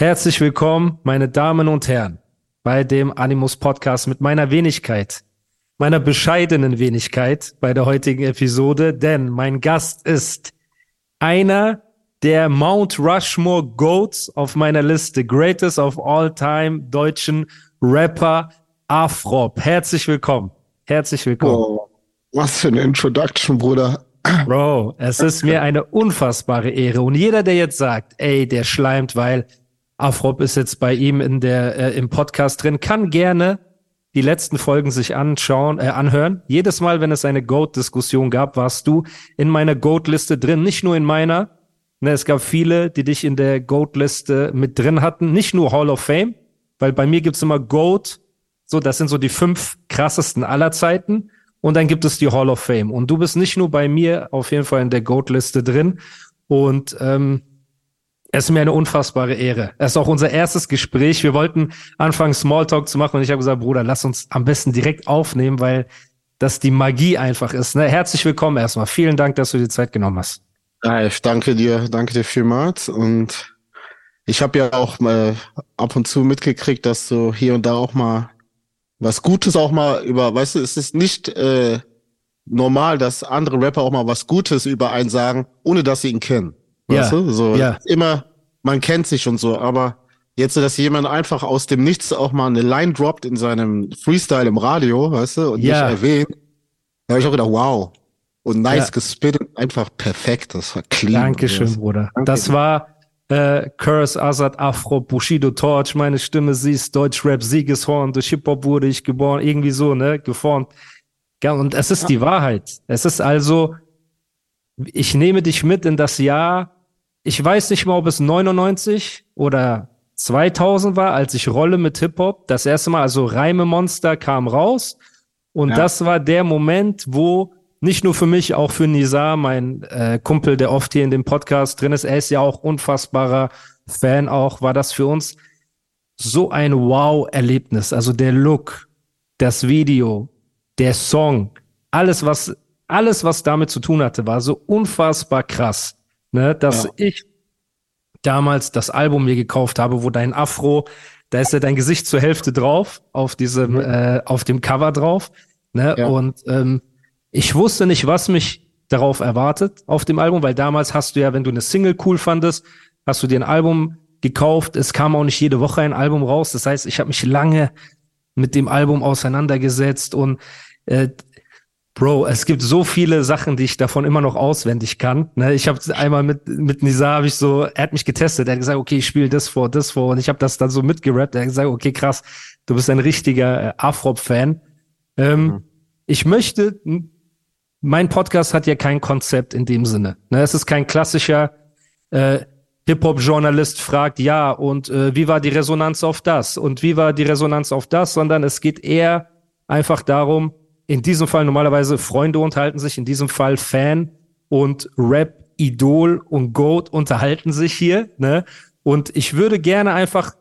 Herzlich willkommen, meine Damen und Herren, bei dem Animus Podcast mit meiner Wenigkeit, meiner bescheidenen Wenigkeit bei der heutigen Episode, denn mein Gast ist einer der Mount Rushmore Goats auf meiner Liste, Greatest of All Time deutschen Rapper Afrop. Herzlich willkommen. Herzlich willkommen. Oh, was für eine Introduction, Bruder. Bro, es ist mir eine unfassbare Ehre. Und jeder, der jetzt sagt, ey, der schleimt, weil Afrop ist jetzt bei ihm in der, äh, im Podcast drin, kann gerne die letzten Folgen sich anschauen, äh, anhören. Jedes Mal, wenn es eine Goat-Diskussion gab, warst du in meiner Goat-Liste drin, nicht nur in meiner, Ne, es gab viele, die dich in der GOAT-Liste mit drin hatten. Nicht nur Hall of Fame, weil bei mir gibt's immer GOAT. So, das sind so die fünf krassesten aller Zeiten. Und dann gibt es die Hall of Fame. Und du bist nicht nur bei mir auf jeden Fall in der GOAT-Liste drin. Und ähm, es ist mir eine unfassbare Ehre. Es ist auch unser erstes Gespräch. Wir wollten anfangen, Smalltalk zu machen. Und ich habe gesagt, Bruder, lass uns am besten direkt aufnehmen, weil das die Magie einfach ist. Ne? Herzlich willkommen erstmal. Vielen Dank, dass du dir Zeit genommen hast. Ich danke dir, danke dir vielmals. Und ich habe ja auch mal ab und zu mitgekriegt, dass du hier und da auch mal was Gutes auch mal über, weißt du, es ist nicht äh, normal, dass andere Rapper auch mal was Gutes über einen sagen, ohne dass sie ihn kennen. Weißt Ja, du? So ja. immer, man kennt sich und so, aber jetzt, dass jemand einfach aus dem Nichts auch mal eine Line droppt in seinem Freestyle im Radio, weißt du, und Ja. nicht erwähnt, da habe ich auch gedacht, wow. Und nice Ja. gespittet, einfach perfekt, das war clean. Dankeschön, Das- Bruder. Danke Das war äh, Curse, Azad, Afro, Bushido, Torch, meine Stimme siehst, Deutschrap, Siegeshorn, durch Hip-Hop wurde ich geboren, irgendwie so, ne, geformt. Ja, und es ist die Wahrheit. Es ist also, ich nehme dich mit in das Jahr, ich weiß nicht mal, ob es 99 oder 2000 war, als ich Rolle mit Hip-Hop, das erste Mal, also Reime Monster kam raus. Und Ja. das war der Moment, wo nicht nur für mich, auch für Nizar, mein äh, Kumpel, der oft hier in dem Podcast drin ist, er ist ja auch unfassbarer Fan auch, war das für uns so ein Wow-Erlebnis. Also der Look, das Video, der Song, alles, was, alles, was damit zu tun hatte, war so unfassbar krass, ne, dass Ja. ich damals das Album mir gekauft habe, wo dein Afro, da ist ja dein Gesicht zur Hälfte drauf, auf diesem, Mhm. äh, auf dem Cover drauf, ne, Ja. und ähm, ich wusste nicht, was mich darauf erwartet auf dem Album, weil damals hast du ja, wenn du eine Single cool fandest, hast du dir ein Album gekauft. Es kam auch nicht jede Woche ein Album raus. Das heißt, ich habe mich lange mit dem Album auseinandergesetzt und äh, Bro, es gibt so viele Sachen, die ich davon immer noch auswendig kann. Ne, ich habe einmal mit mit Nizar habe ich so, er hat mich getestet, er hat gesagt, okay, ich spiele das vor, das vor und ich habe das dann so mitgerappt. Er hat gesagt, okay, krass, du bist ein richtiger äh, Afrop-Fan. Ähm, Mhm. Ich möchte, mein Podcast hat ja kein Konzept in dem Sinne. Ne, es ist kein klassischer äh, Hip-Hop-Journalist fragt, ja, und äh, wie war die Resonanz auf das? Und wie war die Resonanz auf das? Sondern es geht eher einfach darum, in diesem Fall normalerweise Freunde unterhalten sich, in diesem Fall Fan und Rap, Idol und Goat unterhalten sich hier. Ne? Und ich würde gerne einfach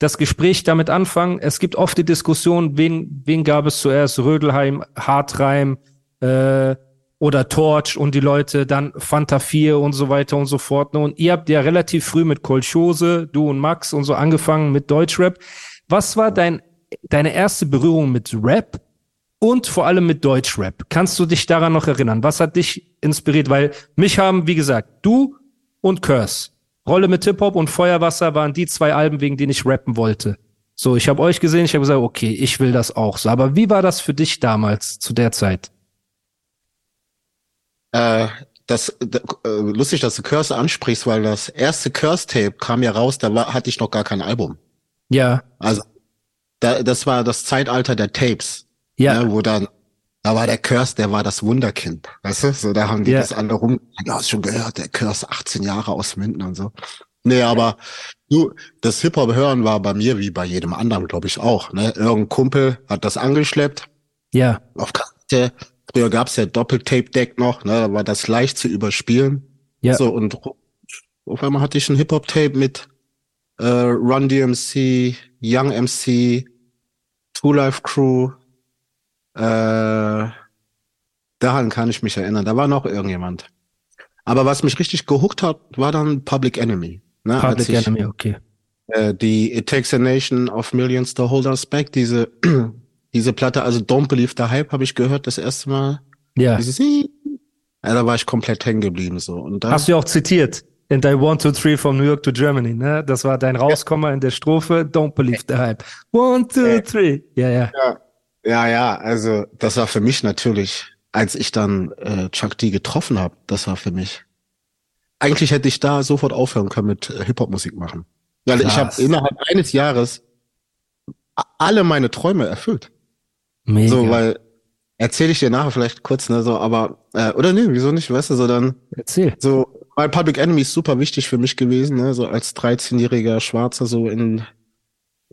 das Gespräch damit anfangen. Es gibt oft die Diskussion, wen, wen gab es zuerst? Rödelheim, Hartreim äh, oder Torch und die Leute, dann Fanta 4 und so weiter und so fort. Ne? Und ihr habt ja relativ früh mit Kolchose, du und Max und so angefangen mit Deutschrap. Was war dein, deine erste Berührung mit Rap und vor allem mit Deutschrap? Kannst du dich daran noch erinnern? Was hat dich inspiriert? Weil mich haben, wie gesagt, du und Curse Rolle mit Hip-Hop und Feuerwasser waren die zwei Alben, wegen denen ich rappen wollte. So, ich habe euch gesehen, ich habe gesagt, okay, ich will das auch so. Aber wie war das für dich damals, zu der Zeit? Äh, das d- äh, lustig, dass du Curse ansprichst, weil das erste Curse-Tape kam ja raus, da war, hatte ich noch gar kein Album. Ja, Also da, das war das Zeitalter der Tapes, ja, ne, wo dann da war der Curse, der war das Wunderkind. Weißt du? So, da haben die Ja. das alle rum. Ja, hast schon gehört, der Curse 18 Jahre aus Minden und so. Nee, aber du, das Hip-Hop hören war bei mir wie bei jedem anderen, glaube ich, auch. Ne? Irgendein Kumpel hat das angeschleppt Ja, auf Kassette. Früher gab's ja Doppeltape-Deck noch, ne? Da war das leicht zu überspielen. ja. So, und auf einmal hatte ich ein Hip-Hop-Tape mit äh, Run DMC, Young MC, Two Life Crew. Äh, daran kann ich mich erinnern. Da war noch irgendjemand. Aber was mich richtig gehuckt hat, war dann Public Enemy. Ne? Public ich, Enemy, okay. äh, die It Takes a Nation of Millions to Hold Us Back, diese, diese Platte, also Don't Believe the Hype, habe ich gehört das erste Mal. Ja. Dieses, ja, da war ich komplett hängen geblieben so. Und da, Hast du auch zitiert. In dein One, Two, Three from New York to Germany, ne? Das war dein Rauskommer in der Strophe. Don't believe the hype. One, two, Ja. three. Ja, ja. Ja, ja, also das war für mich natürlich, als ich dann äh, Chuck D getroffen habe, das war für mich. Eigentlich hätte ich da sofort aufhören können mit äh, Hip-Hop-Musik machen. Weil ich habe Krass. innerhalb eines Jahres alle meine Träume erfüllt. Mega. So, weil erzähle ich dir nachher vielleicht kurz, ne, so, aber äh, oder nee, wieso nicht, weißt du, so dann Erzähl. so, weil Public Enemy ist super wichtig für mich gewesen, ne, so als 13-jähriger Schwarzer so in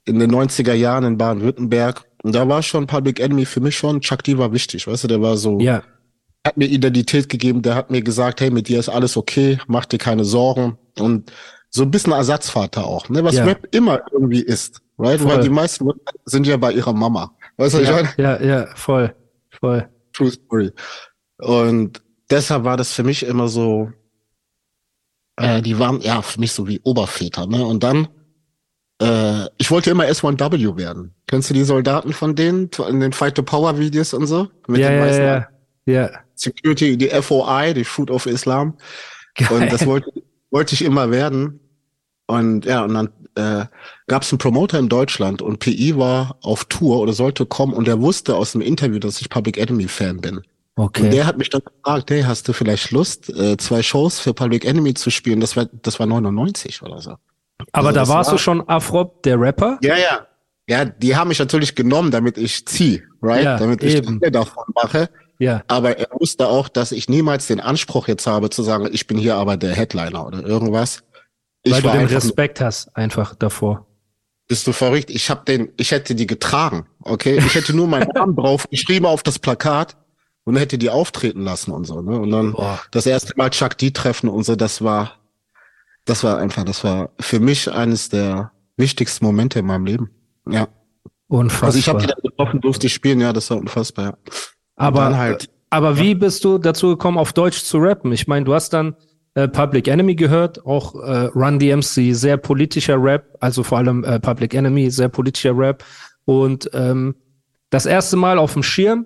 in den 90er Jahren in Baden-Württemberg. Und da war schon Public Enemy für mich schon, Chuck D war wichtig, weißt du, der war so, Ja, hat mir Identität gegeben, der hat mir gesagt, hey, mit dir ist alles okay, mach dir keine Sorgen. Und so ein bisschen Ersatzvater auch, ne, was Ja. Rap immer irgendwie ist, right? Voll. Weil die meisten sind ja bei ihrer Mama. Weißt du, was ich ja, meine? ja, ja, voll, voll. True Story. Und deshalb war das für mich immer so, äh, die waren ja für mich so wie Oberväter, ne? Und dann, äh, ich wollte immer S1W werden. Kennst du die Soldaten von denen in den Fight to Power Videos und so? Mit Ja, den ja, ja, ja. Security, die FOI, die Food of Islam. Geil. Und das wollte, wollte ich immer werden. Und ja, und dann äh, gab es einen Promoter in Deutschland und PI war auf Tour oder sollte kommen und er wusste aus dem Interview, dass ich Public Enemy Fan bin. Und Okay. der hat mich dann gefragt, hey, hast du vielleicht Lust, äh, zwei Shows für Public Enemy zu spielen? Das war, das war 99 oder so. Aber also da warst war- du schon Afrop, der Rapper? Ja, ja. Ja, die haben mich natürlich genommen, damit ich zieh, right? Ja, damit ich eben. davon mache. Ja. Aber er wusste auch, dass ich niemals den Anspruch jetzt habe zu sagen, ich bin hier aber der Headliner oder irgendwas. Ich Weil du den einfach, nur- Respekt hast, einfach davor. bist du verrückt? Ich hab den, ich hätte die getragen, okay? Ich hätte nur meinen Namen drauf geschrieben auf das Plakat und hätte die auftreten lassen und so, ne? Und dann Boah. das erste Mal Chuck D treffen und so, das war, das war einfach, das war für mich eines der wichtigsten Momente in meinem Leben. Ja. Unfassbar. Also ich habe die dann getroffen, durfte ich spielen, ja, das war unfassbar. Ja. aber, halt- aber wie bist du dazu gekommen, auf Deutsch zu rappen? Ich meine, du hast dann äh, Public Enemy gehört, auch äh, Run DMC, sehr politischer Rap, also vor allem äh, Public Enemy, sehr politischer Rap. Und ähm, das erste Mal auf dem Schirm,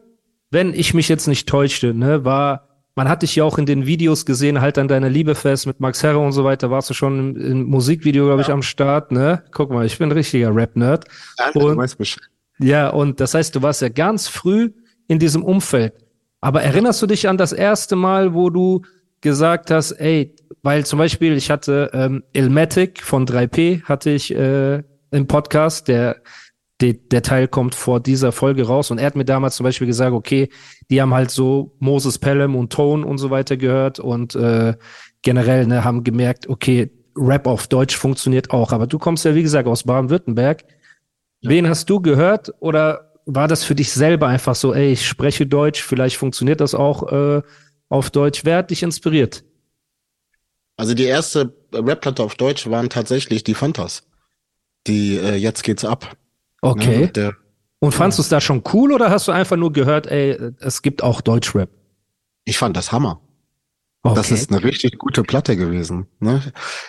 wenn ich mich jetzt nicht täuschte, ne, war, man hat dich ja auch in den Videos gesehen, halt an deiner Liebe fest mit Max Herre und so weiter, warst du schon im, im Musikvideo, glaube ich, am Start, ne? Guck mal, ich bin ein richtiger Rap-Nerd. Ja, du Und- weißt Bescheid. Ja, und das heißt, du warst ja ganz früh in diesem Umfeld. Aber erinnerst du dich an das erste Mal, wo du gesagt hast, ey, weil zum Beispiel ich hatte ähm, Ilmatic von 3P, hatte ich äh, im Podcast, der, der, der Teil kommt vor dieser Folge raus und er hat mir damals zum Beispiel gesagt, okay, die haben halt so Moses Pelham und Tone und so weiter gehört und äh, generell ne, haben gemerkt, okay, Rap auf Deutsch funktioniert auch. Aber du kommst ja, wie gesagt, aus Baden-Württemberg. Wen hast du gehört oder war das für dich selber einfach so, ey, ich spreche Deutsch, vielleicht funktioniert das auch äh, auf Deutsch? Wer hat dich inspiriert? Also die erste Rap-Platte auf Deutsch waren tatsächlich die Fantas. Die äh, Jetzt geht's ab. Okay. Ne? Der, Und fandst du es da schon cool oder hast du einfach nur gehört, ey, es gibt auch Deutschrap? ich fand das Hammer. Okay. Das ist eine richtig gute Platte gewesen. Ne?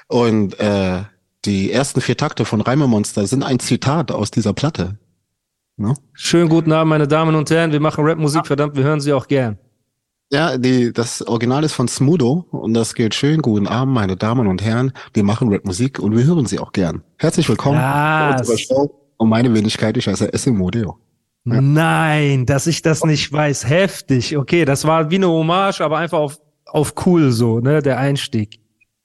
Und äh, die ersten vier Takte von Reimemonster sind ein Zitat aus dieser Platte. Ne? Schönen guten Abend, meine Damen und Herren. Wir machen Rapmusik, verdammt, wir hören sie auch gern. Ja, die, das Original ist von Smudo und das geht schön. Guten Abend, meine Damen und Herren. Wir machen Rapmusik und wir hören sie auch gern. Herzlich willkommen Show. Und meine Wenigkeit, ich heiße Essimodeo. Ja. Nein, dass ich das nicht weiß. Heftig. Okay, das war wie eine Hommage, aber einfach auf, auf cool so, ne, der Einstieg.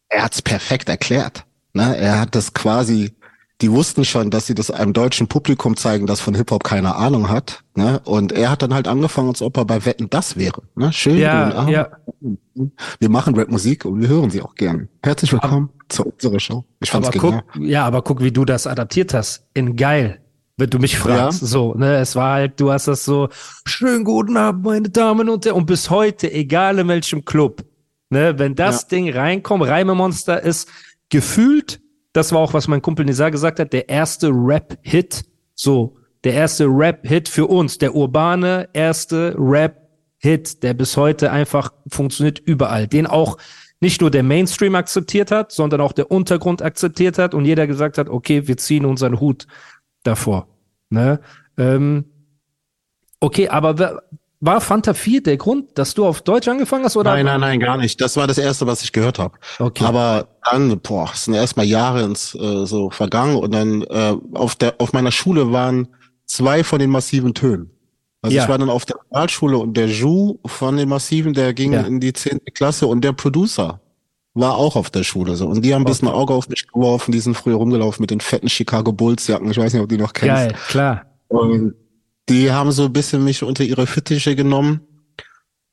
Er hat's perfekt erklärt. Ne? Er hat das quasi die wussten schon, dass sie das einem deutschen Publikum zeigen, das von Hip-Hop keine Ahnung hat. Ne? Und er hat dann halt angefangen, als ob er bei Wetten das wäre. Ne? Schön. Ja, ah, ja. Wir machen Rap-Musik und wir hören sie auch gern. Herzlich willkommen zu unserer Show. Ich fand's aber genial. guck, ja, aber guck, wie du das adaptiert hast. In geil. Wenn du mich fragst, Ja. so, ne, es war halt, du hast das so, schönen guten Abend, meine Damen und Herren, und bis heute, egal in welchem Club, ne, wenn das Ja. Ding reinkommt, Reimemonster ist gefühlt, das war auch, was mein Kumpel Nizar gesagt hat, der erste Rap-Hit, so, der erste Rap-Hit für uns, der urbane erste Rap-Hit, der bis heute einfach funktioniert überall, den auch nicht nur der Mainstream akzeptiert hat, sondern auch der Untergrund akzeptiert hat und jeder gesagt hat, okay, wir ziehen unseren Hut davor. Ne? Ähm, okay, aber war Fanta 4 der Grund, dass du auf Deutsch angefangen hast? Oder? Nein, nein, nein, gar nicht. Das war das Erste, was ich gehört habe. Okay. Aber dann, boah, es sind erstmal Jahre ins äh, so vergangen und dann äh, auf der auf meiner Schule waren zwei von den massiven Tönen. Also Ja. ich war dann auf der Realschule und der Ju von den massiven, der ging Ja. in die zehnte Klasse und der Producer war auch auf der Schule so und die haben ein bisschen Auge auf mich geworfen, die sind früher rumgelaufen mit den fetten Chicago Bulls Jacken, ich weiß nicht, ob die noch kennst. Geil, klar. Und die haben so ein bisschen mich unter ihre Fittiche genommen.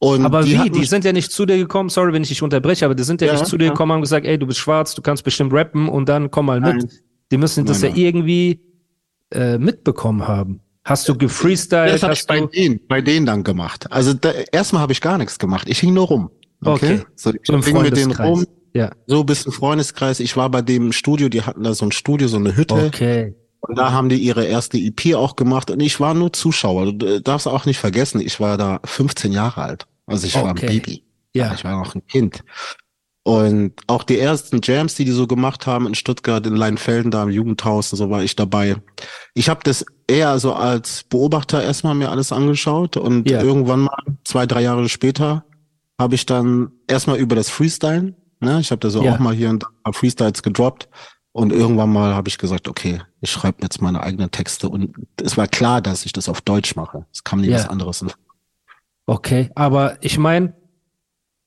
Und Aber die wie? Die sind ja nicht zu dir gekommen, sorry, wenn ich dich unterbreche, aber die sind ja, Ja, nicht zu dir ja. gekommen und haben gesagt, ey, du bist schwarz, du kannst bestimmt rappen und dann komm mal mit. Nein. Die müssen das Nein, ja nein. irgendwie äh, mitbekommen haben. Hast du gefreestylt? Das habe ich bei denen, bei denen dann gemacht. Also da, erstmal habe ich gar nichts gemacht. Ich hing nur rum. Okay. So, ich so im hing mit denen Freundeskreis. rum, Ja, so ein bisschen Freundeskreis. Ich war bei dem Studio, die hatten da so ein Studio, so eine Hütte. okay. Und da haben die ihre erste EP auch gemacht. Und ich war nur Zuschauer. Du äh, darfst auch nicht vergessen, ich war da 15 Jahre alt. Also ich war ein Okay. Baby. Ja, Ich war noch ein Kind. Und auch die ersten Jams, die die so gemacht haben in Stuttgart, in Leinfelden, da im Jugendhaus und so war ich dabei. Ich habe das eher so als Beobachter erstmal mir alles angeschaut und Ja. irgendwann mal, zwei, drei Jahre später, habe ich dann erstmal über das Freestyle, ne, ich habe da so Ja. auch mal hier und da ein paar Freestyles gedroppt und irgendwann mal habe ich gesagt, okay, ich schreibe jetzt meine eigenen Texte und es war klar, dass ich das auf Deutsch mache. Es kam nie Ja. was anderes. okay. Aber ich meine,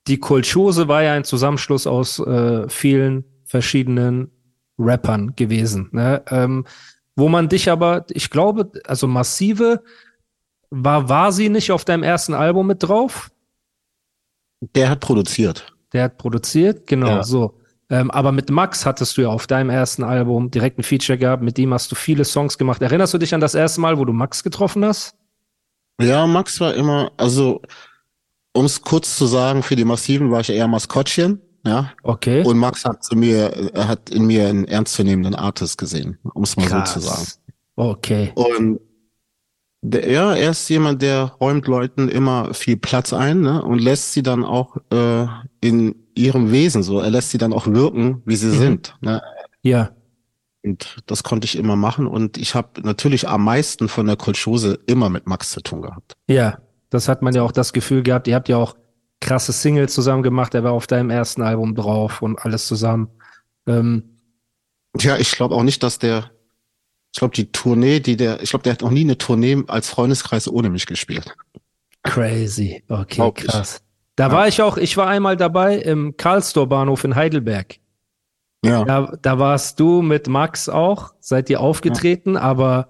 die Kolchose war ja ein Zusammenschluss aus äh, vielen verschiedenen Rappern gewesen. Ne? Ähm, wo man dich aber, ich glaube, also massive, war, war sie nicht auf deinem ersten Album mit drauf? Der hat produziert. Der hat produziert, genau, Ja. so. Ähm, aber mit Max hattest du ja auf deinem ersten Album direkt ein Feature gehabt, mit dem hast du viele Songs gemacht. Erinnerst du dich an das erste Mal, wo du Max getroffen hast? Ja, Max war immer, also um es kurz zu sagen, für die Massiven war ich eher Maskottchen, ja. Okay. Und Max hat zu mir, er hat in mir einen ernstzunehmenden Artist gesehen, um es mal so zu sagen. Okay. Und der, ja, er ist jemand, der räumt Leuten immer viel Platz ein, ne, und lässt sie dann auch äh, in ihrem Wesen so, er lässt sie dann auch wirken, wie sie Mhm. sind, ne. Ja. Und das konnte ich immer machen. Und ich habe natürlich am meisten von der Kolchose immer mit Max zu tun gehabt. Ja. Das hat man ja auch das Gefühl gehabt. Ihr habt ja auch krasse Singles zusammen gemacht. Er war auf deinem ersten Album drauf und alles zusammen. Ähm, Ja, ich glaube auch nicht, dass der, ich glaube, die Tournee, die der, ich glaube, der hat noch nie eine Tournee als Freundeskreis ohne mich gespielt. crazy. Okay, Glaub ich. Da Ja. war ich auch, ich war einmal dabei im Karlstor Bahnhof in Heidelberg. Ja. Da, da warst du mit Max auch, seid ihr aufgetreten, aber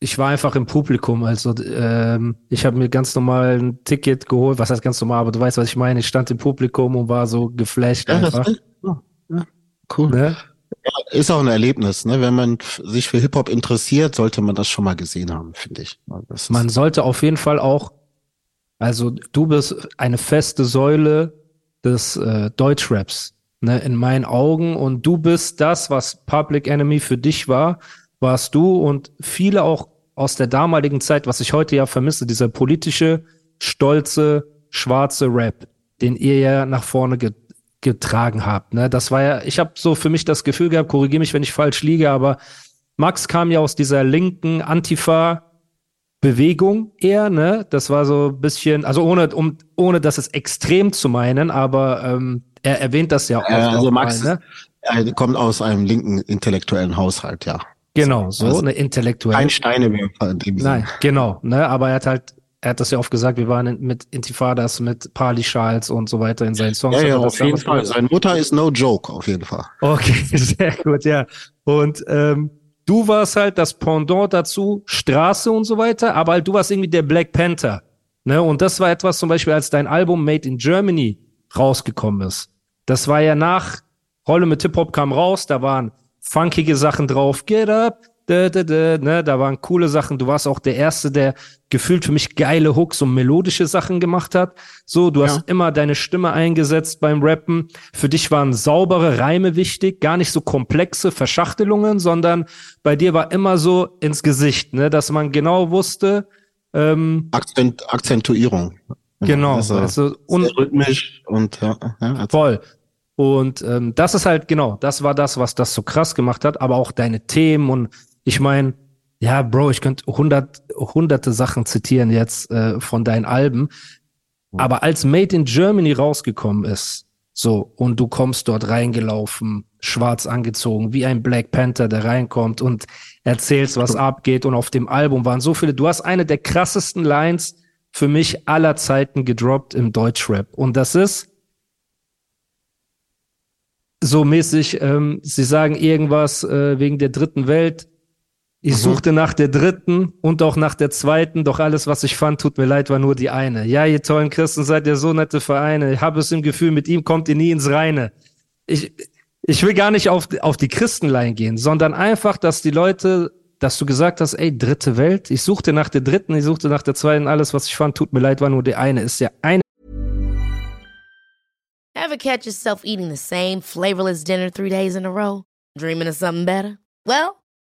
ich war einfach im Publikum. Also ähm, ich habe mir ganz normal ein Ticket geholt. Was heißt ganz normal, aber du weißt, was ich meine. Ich stand im Publikum und war so geflasht Ja, das einfach. ist, ja, ja, cool. Ne? Ist auch ein Erlebnis, ne? Wenn man sich für Hip-Hop interessiert, sollte man das schon mal gesehen haben, finde ich. Das Man sollte auf jeden Fall auch, also du bist eine feste Säule des äh, Deutschraps, ne, in meinen Augen. Und du bist das, was Public Enemy für dich war, warst du und viele auch aus der damaligen Zeit, was ich heute ja vermisse, dieser politische, stolze, schwarze Rap, den ihr ja nach vorne ge getragen habt. Ne? Das war ja, ich habe so für mich das Gefühl gehabt, korrigiere mich, wenn ich falsch liege, aber Max kam ja aus dieser linken Antifa Bewegung eher, ne? Das war so ein bisschen, also ohne, um, ohne das es extrem zu meinen, aber ähm, er erwähnt das ja auch. Ja, also Max mal, ne? er kommt aus einem linken intellektuellen Haushalt, ja. Genau, so Also eine intellektuelle. Ein Steinewerfer in dem Nein, Sinne. genau, ne? Aber er hat halt, er hat das ja oft gesagt, wir waren mit Intifadas, mit Pali-Schals und so weiter in seinen Songs. Ja, ja, auf jeden Fall. Seine Mutter ist no joke, auf jeden Fall. Okay, sehr gut, ja. Und ähm, du warst halt das Pendant dazu, Straße und so weiter, aber halt du warst irgendwie der Black Panther. Ne? Und das war etwas zum Beispiel, als dein Album Made in Germany rausgekommen ist. Das war ja nach Rolle mit Hip-Hop kam raus, da waren funkige Sachen drauf, Get Up, da, da, da, ne, da waren coole Sachen. Du warst auch der Erste, der gefühlt für mich geile Hooks und melodische Sachen gemacht hat. So, du ja. hast immer deine Stimme eingesetzt beim Rappen. Für dich waren saubere Reime wichtig, gar nicht so komplexe Verschachtelungen, sondern bei dir war immer so ins Gesicht, ne, dass man genau wusste. Ähm, Akzent, Akzentuierung. Genau, also, also und, rhythmisch und ja, ja also. voll. Und ähm, das ist halt genau, das war das, was das so krass gemacht hat. Aber auch deine Themen und ich meine, ja, Bro, ich könnte hundert, hunderte Sachen zitieren jetzt äh, von deinen Alben. Aber als Made in Germany rausgekommen ist, so, und du kommst dort reingelaufen, schwarz angezogen, wie ein Black Panther, der reinkommt und erzählst, was abgeht. Und auf dem Album waren so viele. Du hast eine der krassesten Lines für mich aller Zeiten gedroppt im Deutschrap. Und das ist so mäßig, ähm, sie sagen irgendwas äh, wegen der dritten Welt, ich mhm. suchte nach der dritten und auch nach der zweiten, doch alles, was ich fand, tut mir leid, war nur die eine. Ja, ihr tollen Christen, seid ihr so nette Vereine. Ich habe es im Gefühl, mit ihm kommt ihr nie ins Reine. Ich, ich will gar nicht auf, auf die Christenlein gehen, sondern einfach, dass die Leute, dass du gesagt hast, ey, dritte Welt, ich suchte nach der dritten, ich suchte nach der zweiten, alles, was ich fand, tut mir leid, war nur die eine. Ist ja eine. Ever catch yourself eating the same flavorless dinner three days in a row? Dreaming of something better? Well,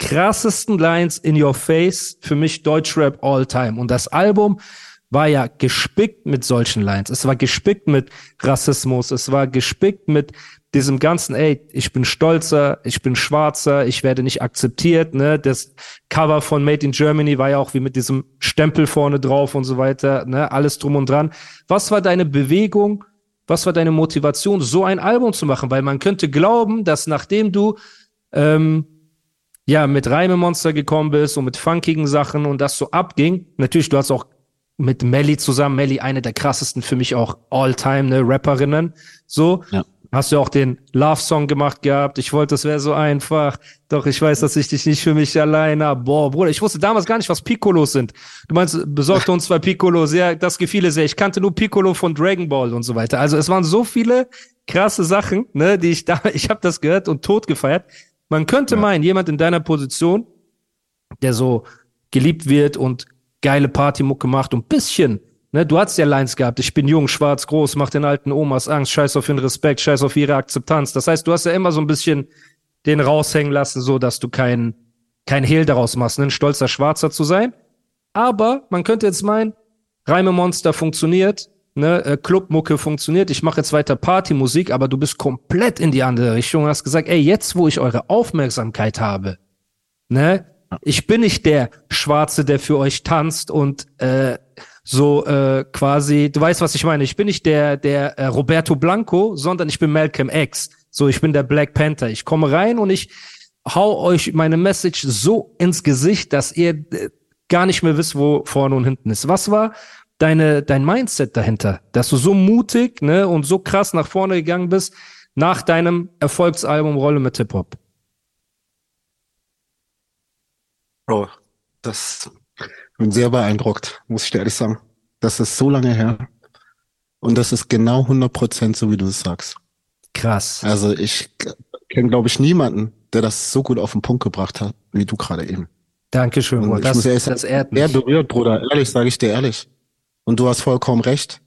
Krassesten Lines in your face für mich Deutschrap all time. Und das Album war ja gespickt mit solchen Lines. Es war gespickt mit Rassismus. Es war gespickt mit diesem ganzen, ey, ich bin stolzer, ich bin schwarzer, ich werde nicht akzeptiert, ne? Das Cover von Made in Germany war ja auch wie mit diesem Stempel vorne drauf und so weiter, ne? Alles drum und dran. Was war deine Bewegung? Was war deine Motivation, so ein Album zu machen? Weil man könnte glauben, dass nachdem du ähm, ja, mit Reimemonster gekommen bist und mit funkigen Sachen und das so abging. Natürlich, du hast auch mit Melly zusammen, Melly eine der krassesten für mich auch all-time, ne, Rapperinnen, so. Ja. Hast du auch den Love-Song gemacht gehabt. Ich wollte, es wäre so einfach. Doch ich weiß, dass ich dich nicht für mich alleine habe. Boah, Bruder, ich wusste damals gar nicht, was Piccolos sind. Du meinst, besorgte uns zwei Piccolos. Ja, das gefiel sehr. Ich kannte nur Piccolo von Dragon Ball und so weiter. Also es waren so viele krasse Sachen, ne, die ich da, ich habe das gehört und tot gefeiert. Man könnte ja. meinen, jemand in deiner Position, der so geliebt wird und geile Partymucke macht und bisschen, ne, du hast ja Lines gehabt, ich bin jung, schwarz, groß, mach den alten Omas Angst, scheiß auf ihren Respekt, scheiß auf ihre Akzeptanz. Das heißt, du hast ja immer so ein bisschen den raushängen lassen, so dass du kein, kein Hehl daraus machst, ne, ein stolzer Schwarzer zu sein. Aber man könnte jetzt meinen, Reime Monster funktioniert, ne, äh, Clubmucke funktioniert, ich mache jetzt weiter Partymusik, aber du bist komplett in die andere Richtung und hast gesagt, ey, jetzt wo ich eure Aufmerksamkeit habe, ne, ich bin nicht der Schwarze, der für euch tanzt und äh, so äh, quasi, du weißt, was ich meine, ich bin nicht der der äh, Roberto Blanco, sondern ich bin Malcolm X. So, ich bin der Black Panther. Ich komme rein und ich hau euch meine Message so ins Gesicht, dass ihr äh, gar nicht mehr wisst, wo vorne und hinten ist. Was war deine, dein Mindset dahinter, dass du so mutig ne, und so krass nach vorne gegangen bist nach deinem Erfolgsalbum Rolle mit Hip-Hop? Bro, das bin sehr beeindruckt, muss ich dir ehrlich sagen. Das ist so lange her. Und das ist genau 100 Prozent so, wie du es sagst. Krass. Also ich kenne, glaube ich, niemanden, der das so gut auf den Punkt gebracht hat, wie du gerade eben. Dankeschön, Bruder. Das, das ehrt mich. Sehr berührt, Bruder. Ehrlich, sage ich dir ehrlich. Und du hast vollkommen recht.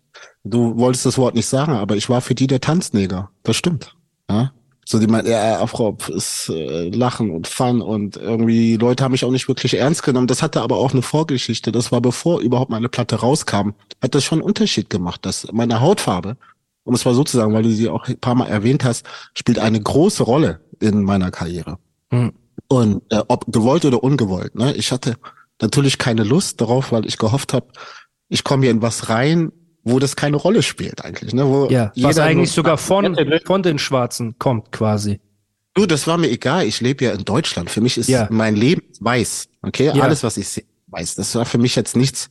Du wolltest das Wort nicht sagen, aber ich war für die der Tanzneger. Das stimmt. Ja? So die meinen, ja, Afrop ist äh, Lachen und Fun und irgendwie Leute haben mich auch nicht wirklich ernst genommen. Das hatte aber auch eine Vorgeschichte. Das war bevor überhaupt meine Platte rauskam, hat das schon einen Unterschied gemacht, dass meine Hautfarbe, um es mal so zu sagen, weil du sie auch ein paar Mal erwähnt hast, spielt eine große Rolle in meiner Karriere. Hm. Und äh, ob gewollt oder ungewollt, ne? Ich hatte natürlich keine Lust darauf, weil ich gehofft habe, ich komme hier in was rein, wo das keine Rolle spielt eigentlich. Ne? Wo ja, was eigentlich sogar von, von den Schwarzen kommt quasi. Du, das war mir egal. Ich lebe ja in Deutschland. Für mich ist ja. mein Leben weiß. Okay, ja. alles, was ich sehe, weiß. Das war für mich jetzt nichts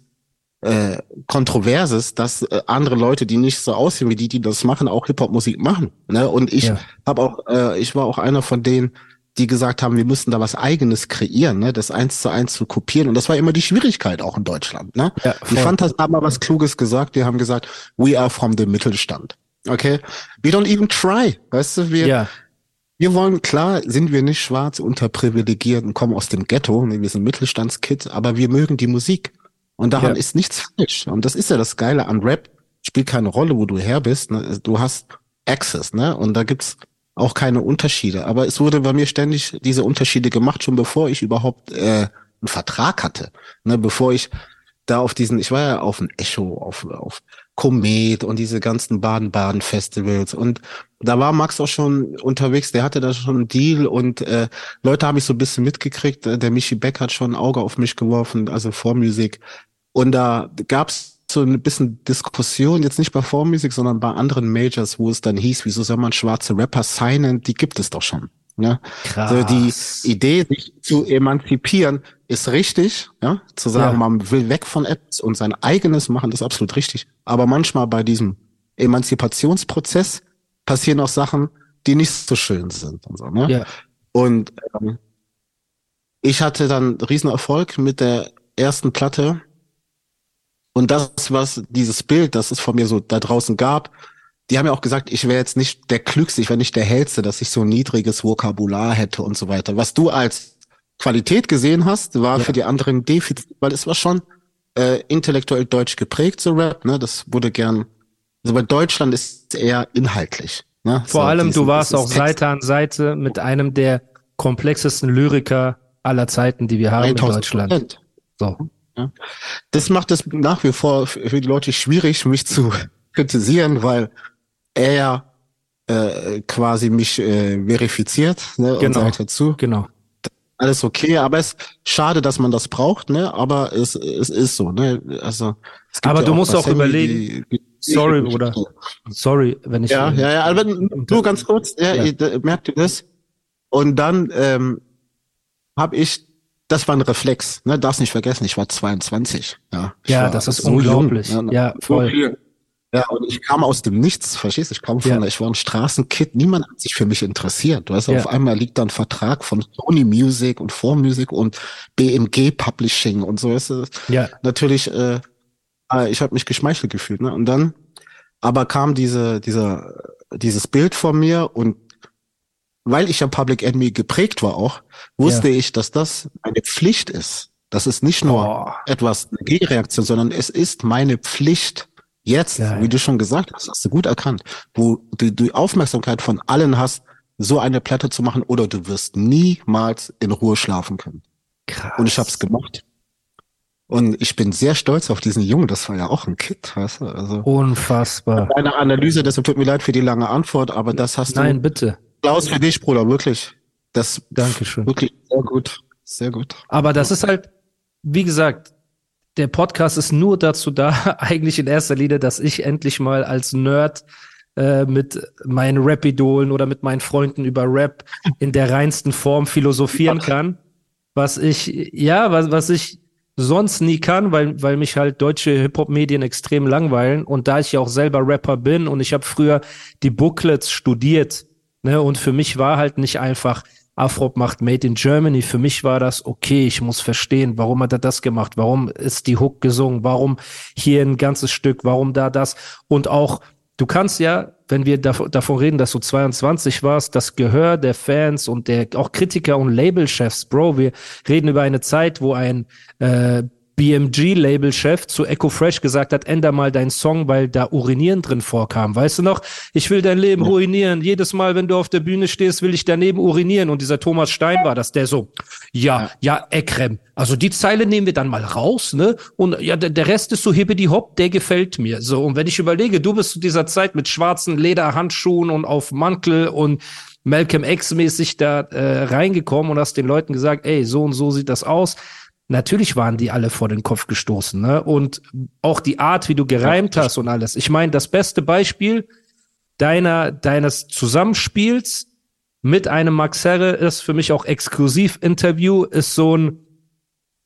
äh, Kontroverses, dass äh, andere Leute, die nicht so aussehen wie die, die das machen, auch Hip-Hop-Musik machen. Ne? Und ich ja. habe auch, äh, ich war auch einer von denen, die gesagt haben, wir müssen da was Eigenes kreieren, ne? das eins zu eins zu kopieren. Und das war immer die Schwierigkeit auch in Deutschland. Ne? Ja, die Fantas haben mal was Kluges gesagt. Die haben gesagt, we are from the Mittelstand. Okay, we don't even try. Weißt du, wir, ja. wir wollen, klar, sind wir nicht schwarz, unterprivilegiert und kommen aus dem Ghetto. Ne? Wir sind Mittelstandskid, aber wir mögen die Musik. Und daran ja. ist nichts falsch. Und das ist ja das Geile an Rap. Spielt keine Rolle, wo du her bist. Ne? Du hast Access, ne? Und da gibt's auch keine Unterschiede. Aber es wurde bei mir ständig diese Unterschiede gemacht, schon bevor ich überhaupt äh, einen Vertrag hatte. Ne, bevor ich da auf diesen, ich war ja auf ein Echo, auf, auf Komet und diese ganzen Baden-Baden-Festivals. Und da war Max auch schon unterwegs, der hatte da schon einen Deal und äh, Leute haben mich so ein bisschen mitgekriegt. Der Michi Beck hat schon ein Auge auf mich geworfen, also Vormusik. Und da gab's so ein bisschen Diskussion, jetzt nicht bei Vormusik, sondern bei anderen Majors, wo es dann hieß, wieso soll man schwarze Rapper signen? Die gibt es doch schon. Ja? Krass. Also die Idee, sich zu emanzipieren, ist richtig. Ja? Zu sagen, ja. man will weg von Apps und sein eigenes machen, ist absolut richtig. Aber manchmal bei diesem Emanzipationsprozess passieren auch Sachen, die nicht so schön sind. Und, so, ne? ja. und ähm, ich hatte dann Riesenerfolg mit der ersten Platte und das, was dieses Bild, das es von mir so da draußen gab, die haben ja auch gesagt, ich wäre jetzt nicht der Klügste, ich wäre nicht der Hellste, dass ich so ein niedriges Vokabular hätte und so weiter. Was du als Qualität gesehen hast, war ja. für die anderen Defizit, weil es war schon äh, intellektuell deutsch geprägt, so Rap, ne? Das wurde gern, also bei Deutschland ist es eher inhaltlich. Ne? Vor so, allem, diesen, du warst auch Text. Seite an Seite mit einem der komplexesten Lyriker aller Zeiten, die wir haben in Deutschland. So. Ja. Das macht es nach wie vor für die Leute schwierig, mich zu kritisieren, weil er äh, quasi mich äh, verifiziert ne, genau. und sagt dazu. Genau. Alles okay, aber es ist schade, dass man das braucht, ne? Aber es, es ist so, ne? Also aber ja du musst auch überlegen. Die, die, sorry, oder? Sorry, wenn ich. Ja, ja, ja, aber nur ganz kurz, ja, ja. Merkt ihr das? Und dann ähm, habe ich das war ein Reflex, ne? Darfst nicht vergessen, ich war 22. Ja, ja das ist so unglaublich. Jung, ne? Ja, voll. Ja, und ich kam aus dem Nichts, verstehst du? Ich kam von, ja. ich war ein Straßenkid, niemand hat sich für mich interessiert. Du weißt, ja. auf einmal liegt da ein Vertrag von Sony Music und 4Music und BMG Publishing und so. Weißt du? Ja. Natürlich, äh, ah, ich habe mich geschmeichelt gefühlt, ne? Und dann, aber kam diese, dieser, dieses Bild von mir und weil ich ja Public Enemy geprägt war auch, wusste ja. ich, dass das eine Pflicht ist. Das ist nicht nur oh. etwas eine Gegenreaktion, sondern es ist meine Pflicht. Jetzt, ja, wie du schon gesagt hast, hast du gut erkannt, wo du die Aufmerksamkeit von allen hast, so eine Platte zu machen oder du wirst niemals in Ruhe schlafen können. Krass. Und ich habe es gemacht. Und ich bin sehr stolz auf diesen Jungen. Das war ja auch ein Kid, weißt du? Also, Unfassbar. Deine Analyse, deshalb tut mir leid für die lange Antwort, aber das hast Nein, du. Nein, bitte. Applaus für dich, Bruder, wirklich. Das Dankeschön. Wirklich sehr gut. Sehr gut. Aber das ist halt, wie gesagt, der Podcast ist nur dazu da, eigentlich in erster Linie, dass ich endlich mal als Nerd äh, mit meinen Rap-Idolen oder mit meinen Freunden über Rap in der reinsten Form philosophieren kann. Was ich, ja, was, was ich sonst nie kann, weil, weil mich halt deutsche Hip-Hop-Medien extrem langweilen. Und da ich ja auch selber Rapper bin und ich habe früher die Booklets studiert, Ne? Und für mich war halt nicht einfach, Afrop macht Made in Germany. Für mich war das, okay, ich muss verstehen, warum hat er das gemacht? Warum ist die Hook gesungen? Warum hier ein ganzes Stück? Warum da das? Und auch, du kannst ja, wenn wir dav davon reden, dass du 22 warst, das Gehör der Fans und der auch Kritiker und Labelchefs, Bro, wir reden über eine Zeit, wo ein äh, BMG-Label-Chef zu Echo Fresh gesagt hat, änder mal deinen Song, weil da Urinieren drin vorkam. Weißt du noch? Ich will dein Leben ruinieren. Jedes Mal, wenn du auf der Bühne stehst, will ich daneben urinieren. Und dieser Thomas Stein war das, der so, ja, ja, Ekrem. Also die Zeile nehmen wir dann mal raus, ne? Und ja, der, der Rest ist so hippity hopp, der gefällt mir. So, und wenn ich überlege, du bist zu dieser Zeit mit schwarzen Lederhandschuhen und auf Mantel und Malcolm X mäßig da äh, reingekommen und hast den Leuten gesagt, ey, so und so sieht das aus natürlich waren die alle vor den Kopf gestoßen, ne? Und auch die Art, wie du gereimt hast und alles. Ich meine, das beste Beispiel deiner, deines Zusammenspiels mit einem Max Herre ist für mich auch Exklusiv-Interview, ist so ein,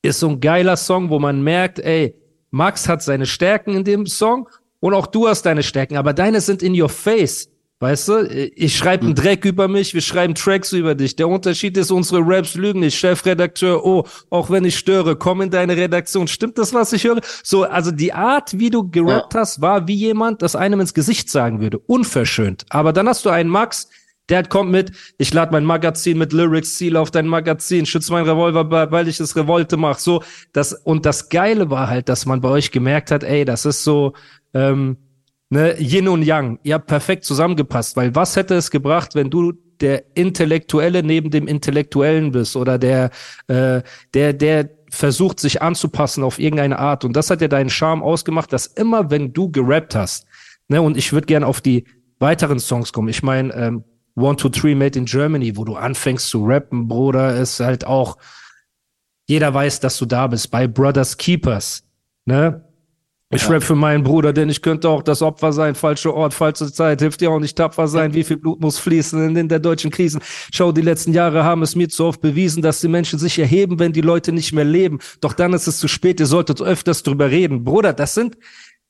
ist so ein geiler Song, wo man merkt, ey, Max hat seine Stärken in dem Song und auch du hast deine Stärken, aber deine sind in your face. Weißt du, ich schreibe einen hm. Dreck über mich, wir schreiben Tracks über dich. Der Unterschied ist, unsere Raps lügen nicht. Chefredakteur, oh, auch wenn ich störe, komm in deine Redaktion. Stimmt das, was ich höre? So, also die Art, wie du gerappt ja. hast, war wie jemand, das einem ins Gesicht sagen würde. Unverschönt. Aber dann hast du einen Max, der kommt mit, ich lade mein Magazin mit Lyrics, ziele auf dein Magazin, schütze mein Revolver, weil ich es Revolte mache. So, das, und das Geile war halt, dass man bei euch gemerkt hat, ey, das ist so, ähm, ne, Yin und Yang. Ihr habt perfekt zusammengepasst, weil was hätte es gebracht, wenn du der Intellektuelle neben dem Intellektuellen bist oder der, äh, der, der versucht, sich anzupassen auf irgendeine Art. Und das hat ja deinen Charme ausgemacht, dass immer, wenn du gerappt hast, ne, und ich würde gerne auf die weiteren Songs kommen. Ich meine, ähm, One, Two, Three Made in Germany, wo du anfängst zu rappen, Bruder, ist halt auch, jeder weiß, dass du da bist. Bei Brothers Keepers, ne? Ich ja. rap für meinen Bruder, denn ich könnte auch das Opfer sein. Falscher Ort, falsche Zeit, hilft dir auch nicht tapfer sein. Wie viel Blut muss fließen in, der deutschen Krisen? Schau, die letzten Jahre haben es mir zu oft bewiesen, dass die Menschen sich erheben, wenn die Leute nicht mehr leben. Doch dann ist es zu spät, ihr solltet öfters drüber reden. Bruder, das sind,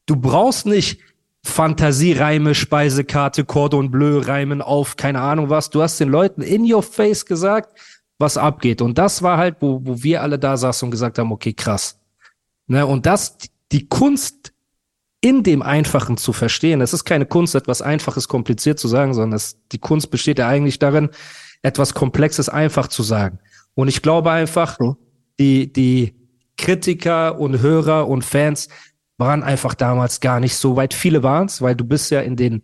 du brauchst nicht Fantasiereime, Speisekarte, Cordon Bleu reimen auf, keine Ahnung was. Du hast den Leuten in your face gesagt, was abgeht. Und das war halt, wo, wo wir alle da saßen und gesagt haben, okay, krass. Ne, und das, die Kunst in dem Einfachen zu verstehen. Es ist keine Kunst, etwas Einfaches kompliziert zu sagen, sondern es, die Kunst besteht ja eigentlich darin, etwas Komplexes einfach zu sagen. Und ich glaube einfach, die, die Kritiker und Hörer und Fans waren einfach damals gar nicht so weit. Viele waren es, weil du bist ja in den,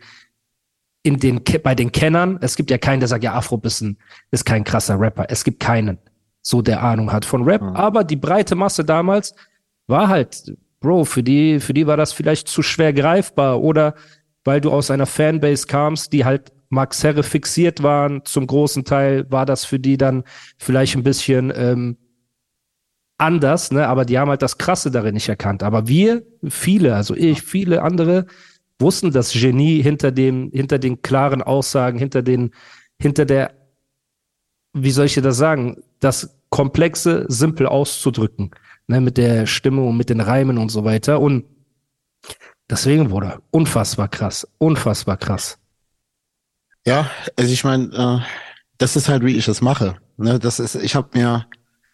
in den, bei den Kennern, es gibt ja keinen, der sagt, ja, Afro ist, ein, ist kein krasser Rapper. Es gibt keinen, so der Ahnung hat von Rap. Mhm. Aber die breite Masse damals war halt, Bro, für die, für die war das vielleicht zu schwer greifbar oder weil du aus einer Fanbase kamst, die halt Max Herre fixiert waren, zum großen Teil war das für die dann vielleicht ein bisschen ähm, anders, ne? Aber die haben halt das Krasse darin nicht erkannt. Aber wir, viele, also ich, viele andere, wussten das Genie hinter dem, hinter den klaren Aussagen, hinter den, hinter der, wie soll ich dir das sagen, das Komplexe simpel auszudrücken, ne? Mit der Stimme und mit den Reimen und so weiter. Und deswegen wurde unfassbar krass, unfassbar krass. Ja, also ich meine, äh, das ist halt, wie ich es mache. Ne? Das ist, ich habe mir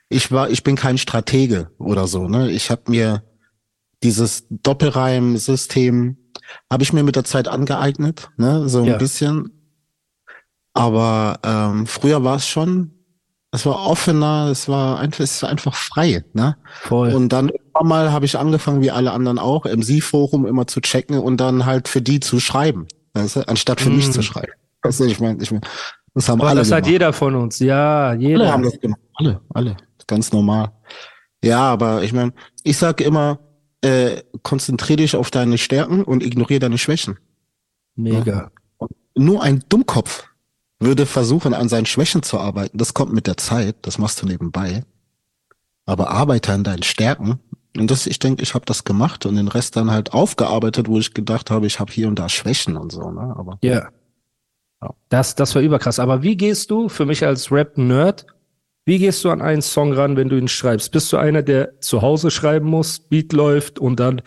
ich war, ich bin kein Stratege oder so. Ne? Ich habe mir dieses Doppelreim-System habe ich mir mit der Zeit angeeignet, ne? so ein ja. bisschen. Aber ähm, früher war es schon, es war offener, es war einfach, es war einfach frei. Ne? Voll. Und dann irgendwann mal habe ich angefangen, wie alle anderen auch, im Sie-Forum immer zu checken und dann halt für die zu schreiben, weißt du? anstatt für mm. mich zu schreiben. Weißt du, ich meine, ich mein, das haben Boah, alle. Das gemacht. hat jeder von uns, ja, jeder. Alle haben das gemacht, alle, alle ganz normal. Ja, aber ich meine, ich sage immer, äh, konzentriere dich auf deine Stärken und ignoriere deine Schwächen. Mega. Ja? Nur ein Dummkopf würde versuchen, an seinen Schwächen zu arbeiten. Das kommt mit der Zeit, das machst du nebenbei. Aber arbeite an deinen Stärken. Und das, ich denke, ich habe das gemacht und den Rest dann halt aufgearbeitet, wo ich gedacht habe, ich habe hier und da Schwächen und so. Ne? Aber yeah. ja, das, das war überkrass. Aber wie gehst du für mich als Rap-Nerd wie gehst du an einen Song ran, wenn du ihn schreibst? Bist du einer, der zu Hause schreiben muss, Beat läuft und dann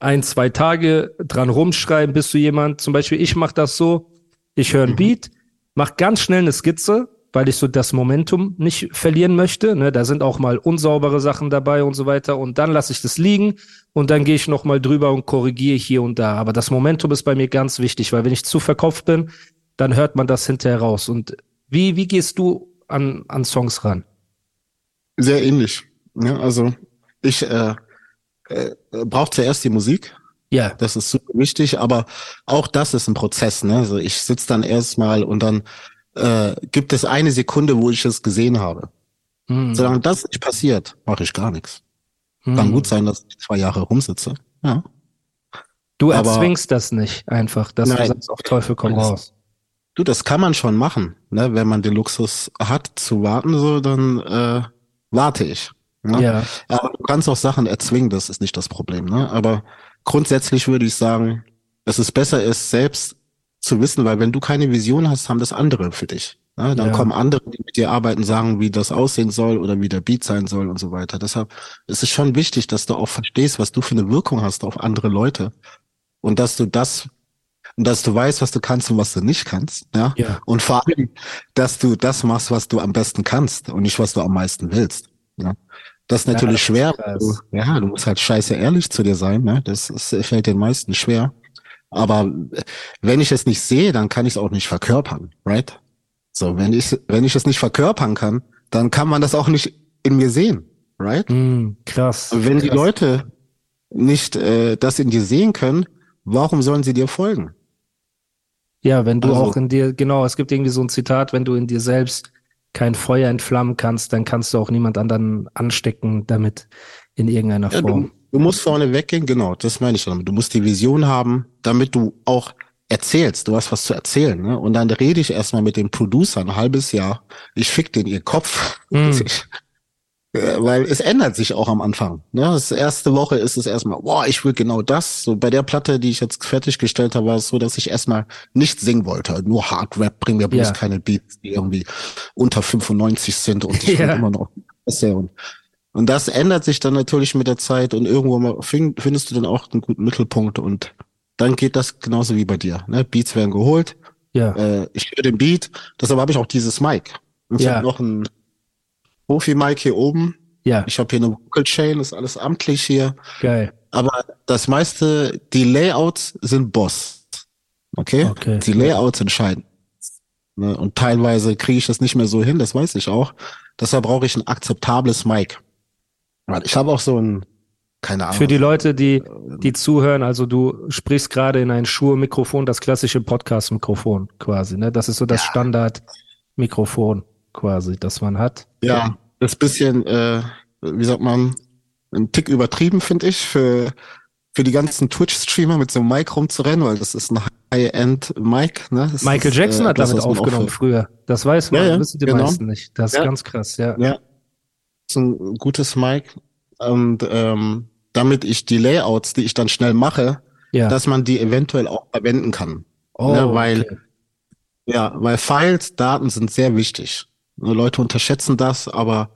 ein, zwei Tage dran rumschreiben? Bist du jemand, zum Beispiel, ich mache das so, ich höre ein mhm. Beat, mach ganz schnell eine Skizze, weil ich so das Momentum nicht verlieren möchte. Ne? Da sind auch mal unsaubere Sachen dabei und so weiter. Und dann lasse ich das liegen und dann gehe ich noch mal drüber und korrigiere hier und da. Aber das Momentum ist bei mir ganz wichtig, weil wenn ich zu verkauft bin, dann hört man das hinterher raus. Und wie, wie gehst du an, an Songs ran? Sehr ähnlich. Ja, also ich äh, äh, brauche zuerst die Musik. Ja. Das ist super wichtig, aber auch das ist ein Prozess. Ne? Also ich sitze dann erstmal und dann äh, gibt es eine Sekunde, wo ich es gesehen habe. Hm. Solange das nicht passiert, mache ich gar nichts. Hm. Kann gut sein, dass ich zwei Jahre rumsitze. Ja. Du erzwingst aber, das nicht einfach, dass nein, du sagst, auf Teufel komm raus. Du, das kann man schon machen, ne? Wenn man den Luxus hat zu warten, so, dann äh, warte ich. Ne? Ja. Aber du kannst auch Sachen erzwingen, das ist nicht das Problem. Ne? Aber grundsätzlich würde ich sagen, dass es besser ist, selbst zu wissen, weil wenn du keine Vision hast, haben das andere für dich. Ne? Dann Ja. kommen andere, die mit dir arbeiten, sagen, wie das aussehen soll oder wie der Beat sein soll und so weiter. Deshalb ist es schon wichtig, dass du auch verstehst, was du für eine Wirkung hast auf andere Leute und dass du das und dass du weißt, was du kannst und was du nicht kannst. Ja. Ja. Und vor allem, dass du das machst, was du am besten kannst und nicht, was du am meisten willst. Ja. Das ist natürlich das ist schwer. Du, ja, du musst halt scheiße ehrlich zu dir sein. Ne? Das ist, fällt den meisten schwer. Aber wenn ich es nicht sehe, dann kann ich es auch nicht verkörpern, right? So, wenn ich, wenn ich es nicht verkörpern kann, dann kann man das auch nicht in mir sehen, right? Hm, krass. Wenn die krass. Leute nicht äh, das in dir sehen können, warum sollen sie dir folgen? Ja, wenn du Also- auch in dir, genau, es gibt irgendwie so ein Zitat, wenn du in dir selbst kein Feuer entflammen kannst, dann kannst du auch niemand anderen anstecken damit in irgendeiner Ja, Form. du, du musst vorne weggehen, genau, das meine ich damit. Du musst die Vision haben, damit du auch erzählst, du hast was zu erzählen. Ne? Und dann rede ich erstmal mit dem Producer ein halbes Jahr. Ich fick den ihr Kopf. Mm. Ich, weil es ändert sich auch am Anfang. Ne? Das erste Woche ist es erstmal, boah, ich will genau das. So bei der Platte, die ich jetzt fertiggestellt habe, war es so, dass ich erstmal nicht singen wollte. Nur Hard Rap, bring mir bloß Ja. keine Beats, die irgendwie unter 95 sind und ich Ja. immer noch besser und und das ändert sich dann natürlich mit der Zeit und irgendwo mal find, findest du dann auch einen guten Mittelpunkt und dann geht das genauso wie bei dir. Ne? Beats werden geholt, Ja, äh, ich höre den Beat, deshalb habe ich auch dieses Mic. Und ich Ja. habe noch ein Profi-Mic hier oben. ja, Ich habe hier eine Vocal Chain, ist alles amtlich hier. geil. Aber das meiste, die Layouts sind Boss. Okay? Okay. Die Layouts entscheiden. Ne? Und teilweise kriege ich das nicht mehr so hin, das weiß ich auch. Deshalb brauche ich ein akzeptables Mic. Ich habe auch so ein, keine Ahnung. Für die Leute, die, die zuhören, also du sprichst gerade in ein Schuhe-Mikrofon, das klassische Podcast-Mikrofon quasi, ne? Das ist so das Ja. Standard-Mikrofon quasi, das man hat. Ja, das ist bisschen, äh, wie sagt man, ein Tick übertrieben, finde ich, für, für die ganzen Twitch-Streamer mit so einem Mic rumzurennen, weil das ist ein High-End-Mic. Ne? Das Michael ist, Jackson äh, hat das, damit aufgenommen früher. Das weiß man, Ja, ja, wissen die genau. meisten nicht. Das ist Ja. ganz krass, ja. Ja. Das ist ein gutes Mic. Und ähm, damit ich die Layouts, die ich dann schnell mache, Ja. dass man die eventuell auch verwenden kann. oh, ne, weil- okay. Ja, weil Files, Daten sind sehr wichtig. Ne, Leute unterschätzen das, aber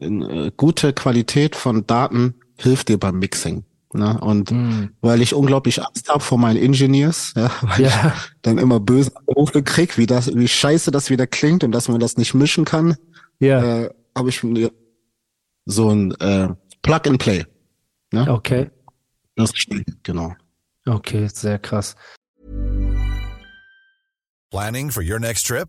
eine gute Qualität von Daten hilft dir beim Mixing. Ne? Und Hm. weil ich unglaublich Angst habe vor meinen Engineers, ja, weil ich Ja, dann immer böse Anrufe krieg, wie das, wie scheiße das wieder klingt und dass man das nicht mischen kann, ja, äh, habe ich mir so ein äh, Plug and Play. Ne? okay. Das ist schnell, genau. Okay, sehr krass. Planning for your next trip?